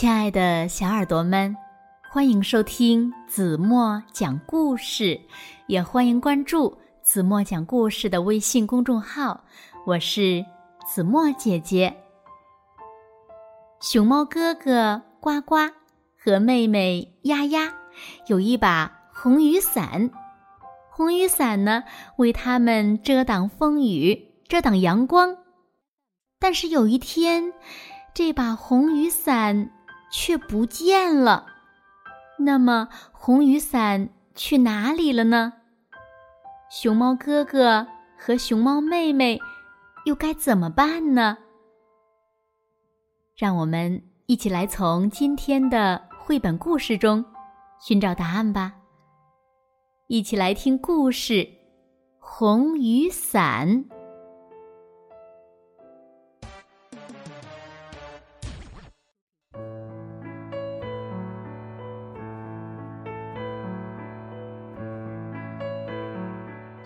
亲爱的小耳朵们，欢迎收听子墨讲故事，也欢迎关注子墨讲故事的微信公众号。我是子墨姐姐。熊猫哥哥呱呱和妹妹丫丫有一把红雨伞，红雨伞呢为他们遮挡风雨、遮挡阳光。但是有一天，这把红雨伞却不见了。那么，红雨伞去哪里了呢？熊猫哥哥和熊猫妹妹又该怎么办呢？让我们一起来从今天的绘本故事中寻找答案吧。一起来听故事《红雨伞》。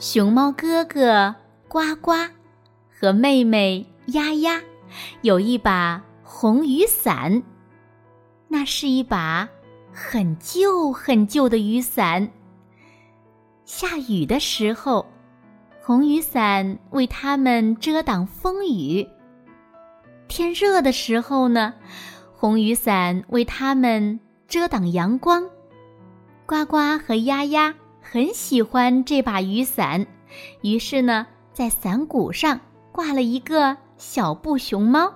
熊猫哥哥呱呱和妹妹丫丫有一把红雨伞，那是一把很旧很旧的雨伞。下雨的时候，红雨伞为他们遮挡风雨；天热的时候呢，红雨伞为他们遮挡阳光。呱呱和丫丫。很喜欢这把雨伞，于是呢，在伞骨上挂了一个小布熊猫。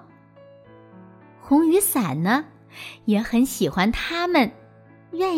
红雨伞呢，也很喜欢它们，愿意。